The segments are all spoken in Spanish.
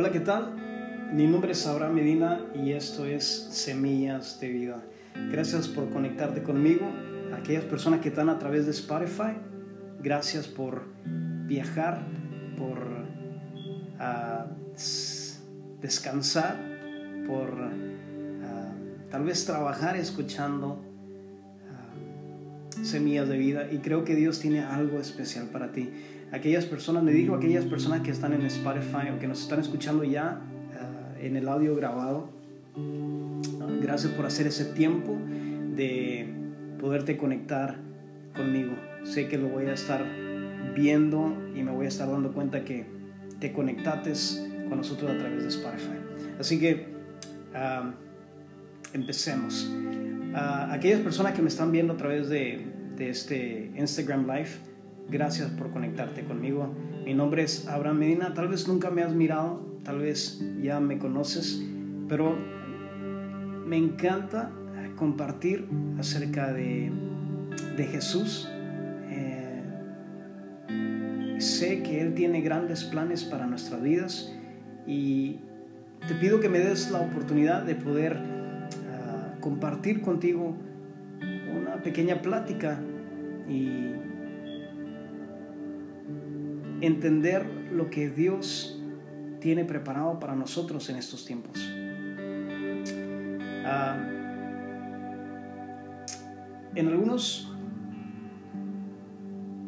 Hola, ¿qué tal? Mi nombre es Abraham Medina y esto es Semillas de Vida. Gracias por conectarte conmigo. Aquellas personas que están a través de Spotify, gracias por viajar, por ah, descansar, por ah, tal vez trabajar escuchando ah, Semillas de Vida. Y creo que Dios tiene algo especial para ti aquellas personas, me digo aquellas personas que están en Spotify o que nos están escuchando ya uh, en el audio grabado, gracias por hacer ese tiempo de poderte conectar conmigo. Sé que lo voy a estar viendo y me voy a estar dando cuenta que te conectates con nosotros a través de Spotify. Así que uh, empecemos. aquellas personas que me están viendo a través de, de este Instagram Live, Gracias por conectarte conmigo. Mi nombre es Abraham Medina. Tal vez nunca me has mirado, tal vez ya me conoces, pero me encanta compartir acerca de, de Jesús. Eh, sé que Él tiene grandes planes para nuestras vidas y te pido que me des la oportunidad de poder ah, compartir contigo una pequeña plática y entender lo que Dios tiene preparado para nosotros en estos tiempos. Ah, en algunos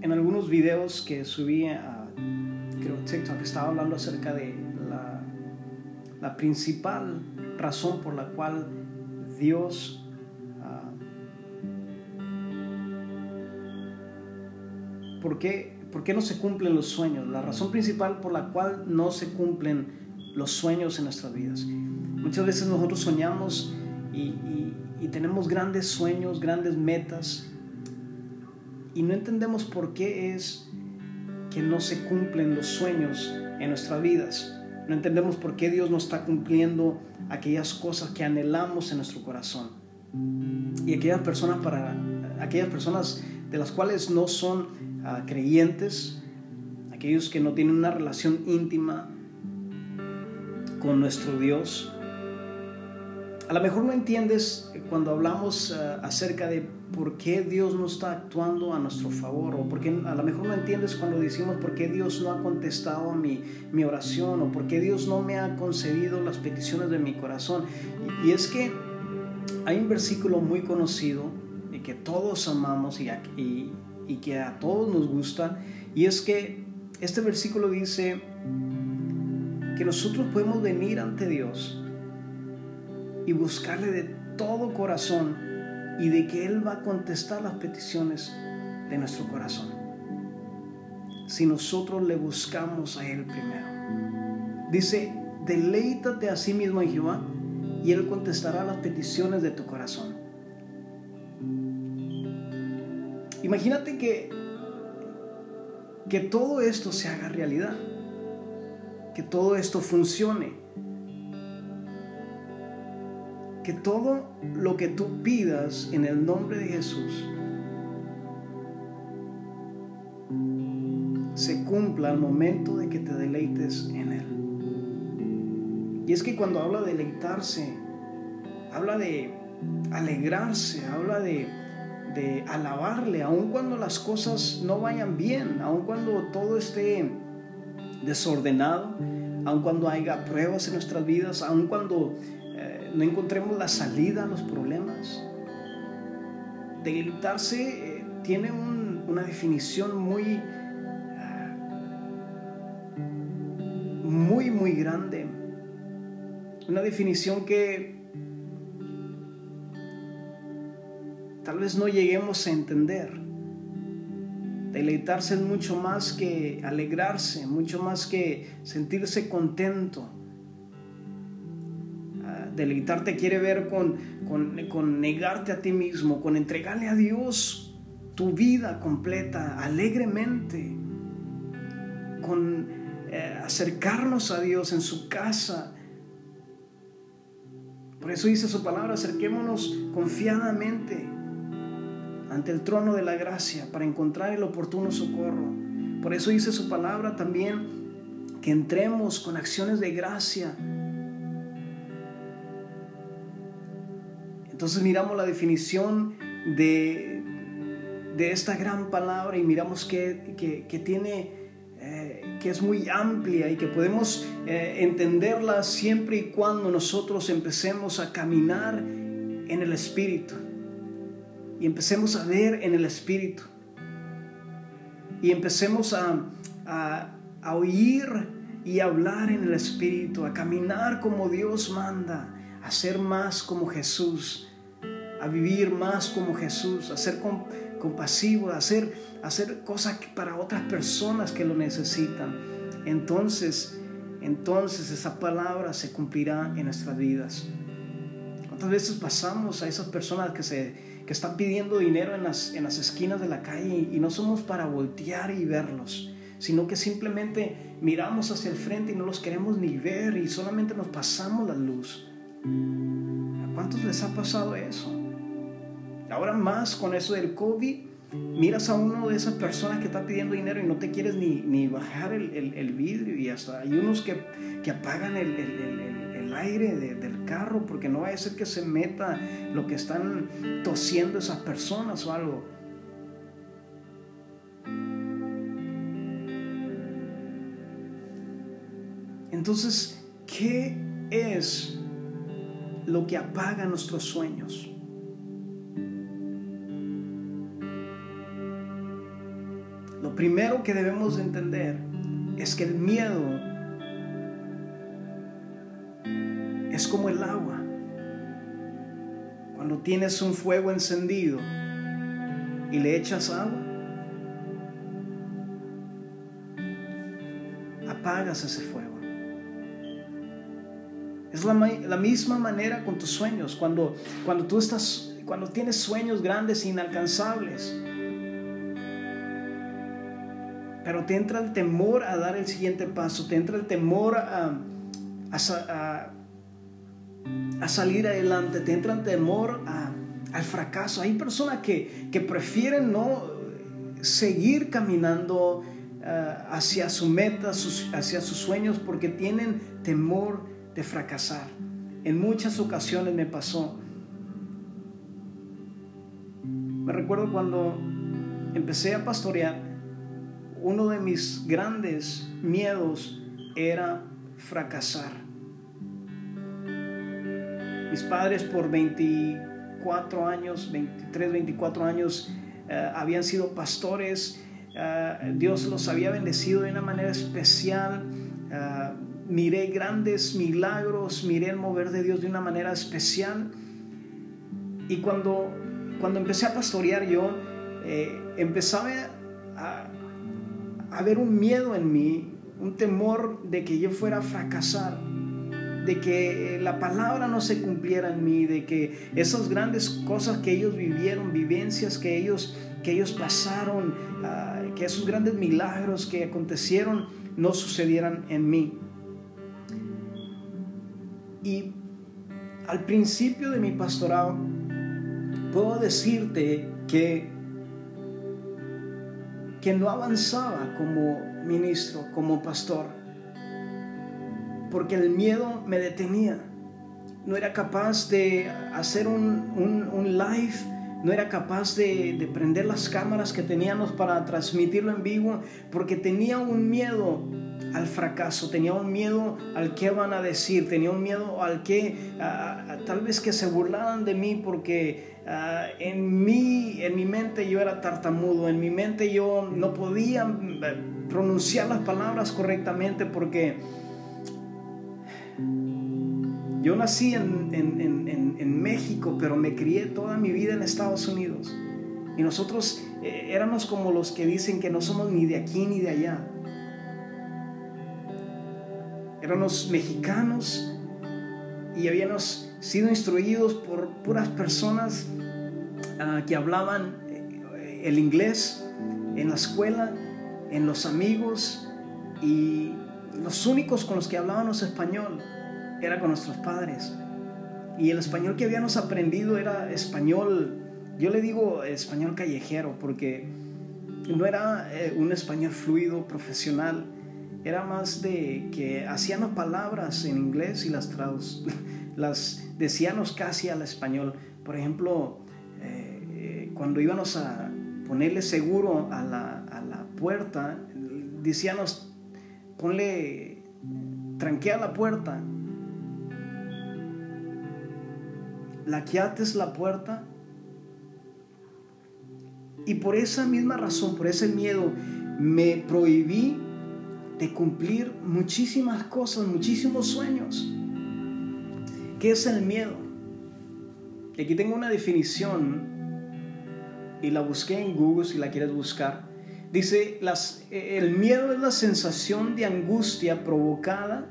en algunos videos que subí a creo TikTok estaba hablando acerca de la, principal razón por la cual Dios uh, ¿por qué ¿Por qué no se cumplen los sueños? La razón principal por la cual no se cumplen los sueños en nuestras vidas. Muchas veces nosotros soñamos y, tenemos grandes sueños, grandes metas y no entendemos por qué es que no se cumplen los sueños en nuestras vidas. No entendemos por qué Dios no está cumpliendo aquellas cosas que anhelamos en nuestro corazón. Y aquellas personas para aquellas personas de las cuales no son creyentes, aquellos que no tienen una relación íntima con nuestro Dios. A lo mejor no entiendes cuando hablamos eh, acerca de por qué Dios no está actuando a nuestro favor, o porque a lo mejor no entiendes cuando decimos por qué Dios no ha contestado mi, mi oración, o por qué Dios no me ha concedido las peticiones de mi corazón. Y, es que hay un versículo muy conocido y que todos amamos y, y, y que a todos nos gusta, y es que este versículo dice que nosotros podemos venir ante Dios y buscarle de todo corazón y de que Él va a contestar las peticiones de nuestro corazón. Si nosotros le buscamos a Él primero. Dice, deleítate a sí mismo en Jehová y Él contestará las peticiones de tu corazón. Imagínate que, que todo esto se haga realidad, que todo esto funcione, que todo lo que tú pidas en el nombre de Jesús se cumpla al momento de que te deleites en Él. Y es que cuando habla de deleitarse, habla de alegrarse, habla de de alabarle, aun cuando las cosas no vayan bien, aun cuando todo esté desordenado, aun cuando haya pruebas en nuestras vidas, aun cuando eh, no encontremos la salida a los problemas. Deleitarse eh, tiene una definición muy, ah, muy, muy grande. Una definición que tal vez no lleguemos a entender. Deleitarse es mucho más que alegrarse, mucho más que sentirse contento. Ah, deleitarte quiere ver con, con, negarte a ti mismo, con entregarle a Dios tu vida completa, alegremente, con eh, acercarnos a Dios en su casa. Por eso dice su palabra, acerquémonos confiadamente ante el trono de la gracia para encontrar el oportuno socorro. Por eso dice su palabra también que entremos con acciones de gracia. Entonces miramos la definición de, de esta gran palabra y miramos que, que, tiene, eh, que es muy amplia y que podemos eh, entenderla siempre y cuando nosotros empecemos a caminar en el Espíritu y empecemos a ver en el Espíritu y empecemos a, a, a oír y hablar en el Espíritu, a caminar como Dios manda, a ser más como Jesús, a vivir más como Jesús, a ser compasivo, a hacer, hacer cosas para otras personas que lo necesitan. Entonces, entonces esa palabra se cumplirá en nuestras vidas. ¿Cuántas veces pasamos a esas personas que, se, que están pidiendo dinero en las, en las esquinas de la calle y no somos para voltear y verlos? sino que simplemente miramos hacia el frente y no los queremos ni ver y solamente nos pasamos la luz. ¿A cuántos les ha pasado eso? Ahora más con eso del COVID, miras a uno de esas personas que está pidiendo dinero y no te quieres ni, ni bajar el, el, vidrio y hasta hay unos que, que apagan el, el aire del carro porque no va a ser que se meta lo que están tosiendo esas personas o algo. Entonces, ¿qué es lo que apaga nuestros sueños? Lo primero que debemos entender es que el miedo es como el agua. Cuando tienes un fuego encendido y le echas agua, apagas ese fuego. Es la, misma manera con tus sueños. Cuando, cuando tú estás, cuando tienes sueños grandes e inalcanzables, pero te entra el temor a dar el siguiente paso, te entra el temor a salir adelante, te entra el temor al fracaso. Hay personas que, que prefieren no seguir caminando eh, hacia su meta, hacia sus sueños, porque tienen temor de fracasar. En muchas ocasiones me pasó. Me recuerdo cuando empecé a pastorear, uno de mis grandes miedos era fracasar. Mis padres por 24 años, 23, 24 años, eh, habían sido pastores. Eh, Dios los había bendecido de una manera especial. Eh, miré grandes milagros, miré el mover de Dios de una manera especial. Y cuando, cuando empecé a pastorear yo, empezaba a, a ver un miedo en mí, un temor de que yo fuera a fracasar, de que la palabra no se cumpliera en mí, de que esas grandes cosas que ellos vivieron, vivencias que ellos, que ellos pasaron, ah, que esos grandes milagros que acontecieron, no sucedieran en mí. Y al principio de mi pastorado, puedo decirte que, que no avanzaba como ministro, como pastor, porque el miedo me detenía. No era capaz de hacer un, un, live, no era capaz de, de, prender las cámaras que teníamos para transmitirlo en vivo, porque tenía un miedo al fracaso, tenía un miedo al que van a decir, tenía un miedo al que tal vez que se burlaran de mí porque en, mí, en mi mente yo era tartamudo, en mi mente yo no podía eh, pronunciar las palabras correctamente porque yo nací en, en, México, pero me crié toda mi vida en Estados Unidos. Y nosotros eh, éramos como los que dicen que no somos ni de aquí ni de allá éramos mexicanos y habíamos sido instruidos por puras personas ah, que hablaban eh, el inglés en la escuela, en los amigos y los únicos con los que hablábamos español era con nuestros padres. Y el español que habíamos aprendido era español, yo le digo español callejero porque no era eh, un español fluido, profesional, era más de que hacían palabras en inglés y las, las decíamos casi al español. Por ejemplo, eh, cuando íbamos a ponerle seguro a la, a la puerta, decíamos, ponle, tranquea la puerta, laqueates la puerta. Y por esa misma razón, por ese miedo, me prohibí de cumplir muchísimas cosas, muchísimos sueños. ¿Qué es el miedo? Aquí tengo una definición y la busqué en Google si la quieres buscar. Dice, las, el miedo es la sensación de angustia provocada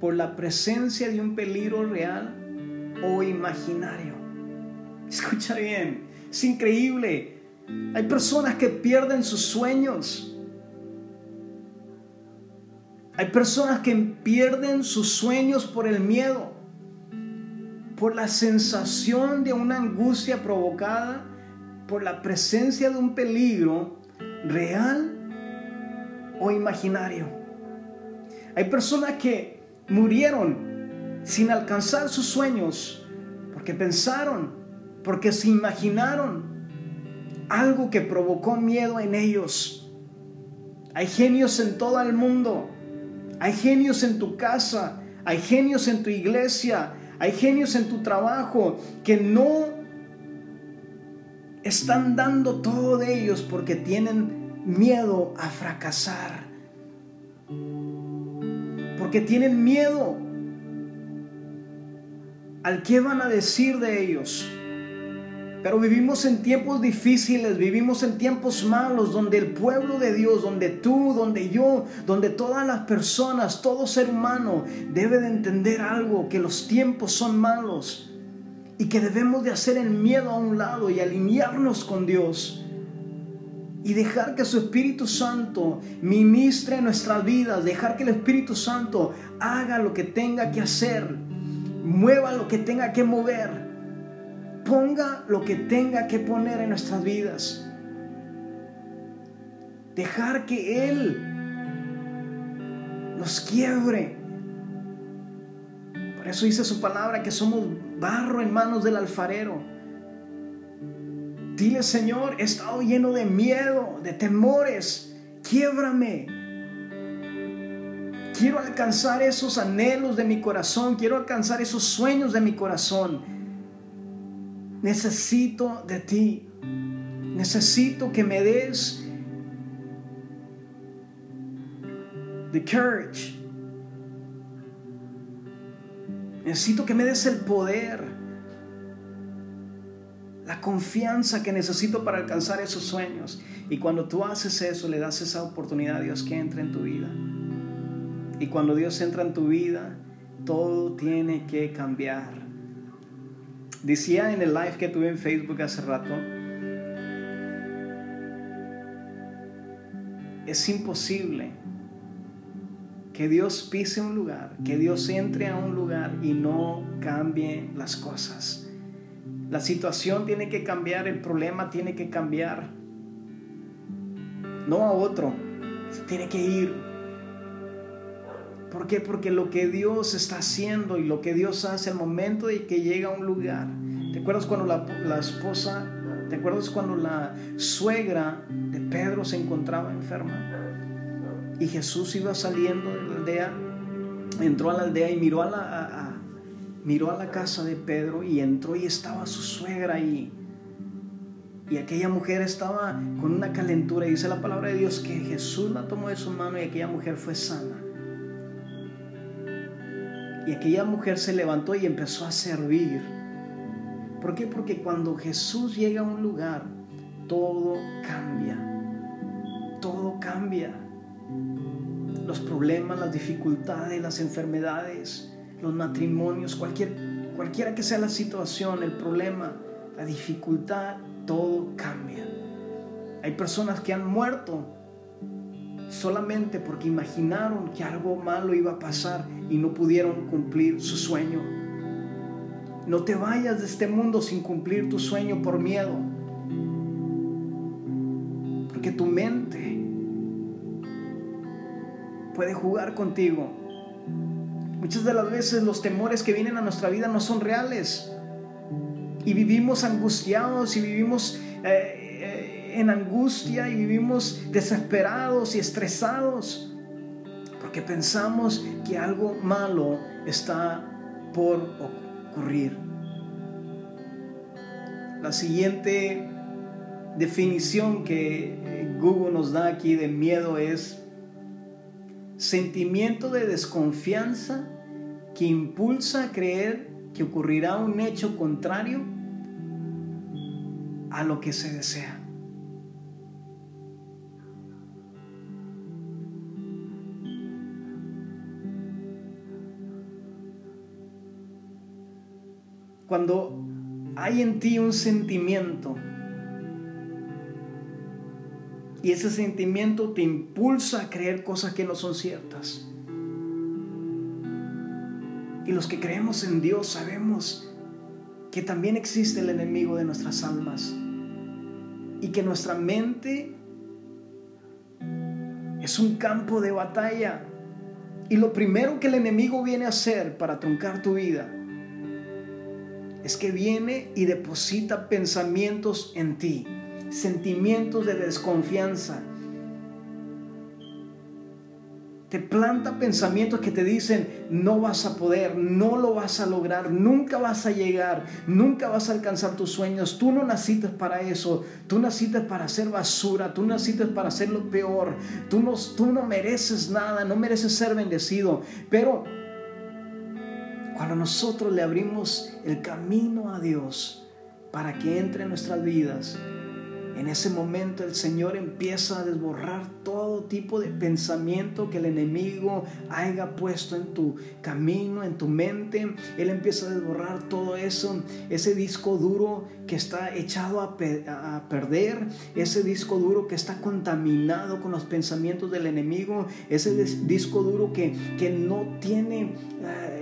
por la presencia de un peligro real o imaginario. Escucha bien, es increíble. Hay personas que pierden sus sueños. Hay personas que pierden sus sueños por el miedo, por la sensación de una angustia provocada por la presencia de un peligro real o imaginario. Hay personas que murieron sin alcanzar sus sueños, porque pensaron, porque se imaginaron algo que provocó miedo en ellos. Hay genios en todo el mundo, hay genios en tu casa, hay genios en tu iglesia, hay genios en tu trabajo que no están dando todo de ellos porque tienen miedo a fracasar. Porque tienen miedo al qué van a decir de ellos. Pero vivimos en tiempos difíciles, vivimos en tiempos malos, donde el pueblo de Dios, donde tú, donde yo, donde todas las personas, todo ser humano debe de entender algo, que los tiempos son malos y que debemos de hacer el miedo a un lado y alinearnos con Dios y dejar que su Espíritu Santo ministre nuestras vidas, dejar que el Espíritu Santo haga lo que tenga que hacer mueva lo que tenga que mover, ponga lo que tenga que poner en nuestras vidas. Dejar que Él nos quiebre. Eso dice su palabra que somos barro en manos del alfarero. Dile, Señor, he estado lleno de miedo, de temores. Quiebrame. Quiero alcanzar esos anhelos de mi corazón, quiero alcanzar esos sueños de mi corazón. Necesito de ti. Necesito que me des the courage. Necesito que me des el poder, la confianza que necesito para alcanzar esos sueños. Y cuando tú haces eso, le das esa oportunidad a Dios que entre en tu vida. Y cuando Dios entra en tu vida, todo tiene que cambiar. Decía en el live que tuve en Facebook hace rato, es imposible que Dios pise un lugar, que Dios entre a un lugar y no cambie las cosas. La situación tiene que cambiar, el problema tiene que cambiar. No a otro, tiene que ir ¿Por qué? Porque lo que Dios está haciendo y lo que Dios hace al momento de que llega a un lugar. ¿Te acuerdas cuando la, esposa, te acuerdas cuando la suegra de Pedro se encontraba enferma? Y Jesús iba saliendo de la aldea, entró a la aldea y miró a la, miró a la casa de Pedro y entró y estaba su suegra ahí. Y aquella mujer estaba con una calentura. Y dice la palabra de Dios que Jesús la tomó de su mano y aquella mujer fue sana. Y aquella mujer se levantó y empezó a servir. ¿Por qué? Porque cuando Jesús llega a un lugar, todo cambia. Todo cambia. Los problemas, las dificultades, las enfermedades, los matrimonios, cualquier, cualquiera que sea la situación, el problema, la dificultad, todo cambia. Hay personas que han muerto solamente porque imaginaron que algo malo iba a pasar y no pudieron cumplir su sueño. No te vayas de este mundo sin cumplir tu sueño por miedo. Porque tu mente puede jugar contigo. Muchas de las veces los temores que vienen a nuestra vida no son reales. Y vivimos angustiados y vivimos eh, eh, en angustia y vivimos desesperados y estresados. Porque pensamos que algo malo está por ocurrir. La siguiente definición que eh, Google nos da aquí de miedo es sentimiento de desconfianza que impulsa a creer que ocurrirá un hecho contrario a lo que se desea. Cuando hay en ti un sentimiento y ese sentimiento te impulsa a creer cosas que no son ciertas. Y los que creemos en Dios sabemos que también existe el enemigo de nuestras almas y que nuestra mente es un campo de batalla. Y lo primero que el enemigo viene a hacer para truncar tu vida es que viene y deposita pensamientos en ti, sentimientos de desconfianza. Te planta pensamientos que te dicen, no vas a poder, no lo vas a lograr, nunca vas a llegar, nunca vas a alcanzar tus sueños, tú no naciste para eso, tú naciste para hacer basura, tú naciste para hacer lo peor, tú no, tú no mereces nada, no mereces ser bendecido, pero cuando nosotros le abrimos el camino a Dios para que entre en nuestras vidas, en ese momento el Señor empieza a desborrar todo tipo de pensamiento que el enemigo haya puesto en tu camino, en tu mente. Él empieza a desborrar todo eso, ese disco duro que está echado a, perder, ese disco duro que está contaminado con los pensamientos del enemigo, ese disco duro que, que no tiene... Eh,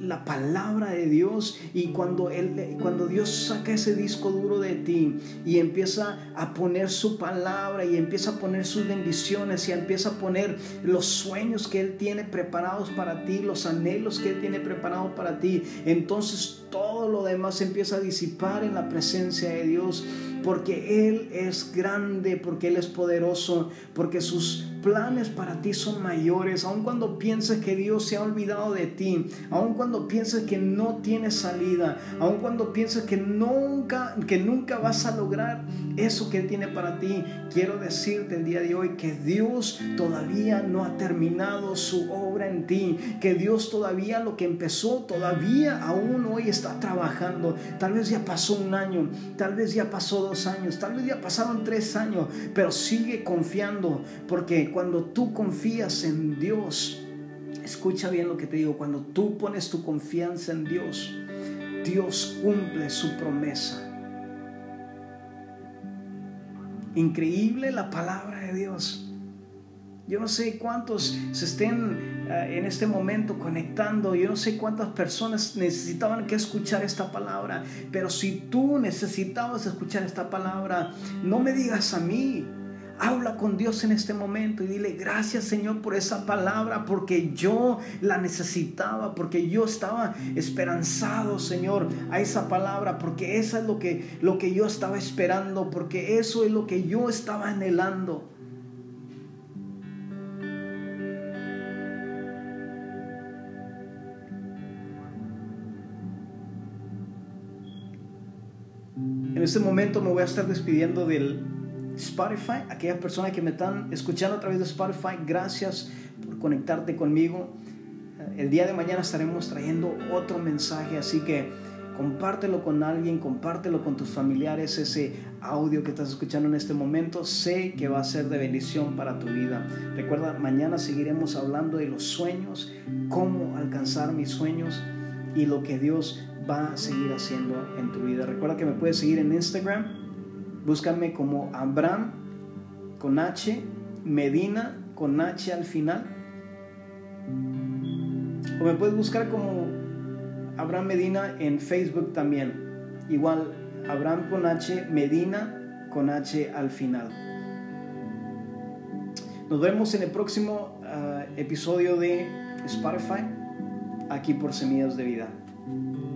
la palabra de Dios y cuando, él, cuando Dios saca ese disco duro de ti y empieza a poner su palabra y empieza a poner sus bendiciones y empieza a poner los sueños que Él tiene preparados para ti, los anhelos que Él tiene preparados para ti, entonces todo lo demás empieza a disipar en la presencia de Dios porque Él es grande, porque Él es poderoso, porque sus planes para ti son mayores, aun cuando pienses que Dios se ha olvidado de ti, aun cuando pienses que no tienes salida, aun cuando pienses que nunca, que nunca vas a lograr eso que Él tiene para ti, quiero decirte el día de hoy que Dios todavía no ha terminado su obra en ti, que Dios todavía lo que empezó, todavía aún hoy está trabajando. Tal vez ya pasó un año, tal vez ya pasó dos años, tal vez ya pasaron tres años, pero sigue confiando porque cuando tú confías en Dios, escucha bien lo que te digo, cuando tú pones tu confianza en Dios, Dios cumple su promesa. Increíble la palabra de Dios. Yo no sé cuántos se estén eh, en este momento conectando. Yo no sé cuántas personas necesitaban que escuchar esta palabra. Pero si tú necesitabas escuchar esta palabra, no me digas a mí. Habla con Dios en este momento y dile, gracias Señor por esa palabra, porque yo la necesitaba, porque yo estaba esperanzado, Señor, a esa palabra, porque eso es lo que, lo que yo estaba esperando, porque eso es lo que yo estaba anhelando. En este momento me voy a estar despidiendo del Spotify, aquellas personas que me están escuchando a través de Spotify, gracias por conectarte conmigo. El día de mañana estaremos trayendo otro mensaje, así que compártelo con alguien, compártelo con tus familiares, ese audio que estás escuchando en este momento, sé que va a ser de bendición para tu vida. Recuerda, mañana seguiremos hablando de los sueños, cómo alcanzar mis sueños y lo que Dios va a seguir haciendo en tu vida. Recuerda que me puedes seguir en Instagram Búscame como Abraham con H, Medina con H al final. O me puedes buscar como Abraham Medina en Facebook también. Igual, Abraham con H, Medina con H al final. Nos vemos en el próximo ah, episodio de Spotify, aquí por Semillas de Vida.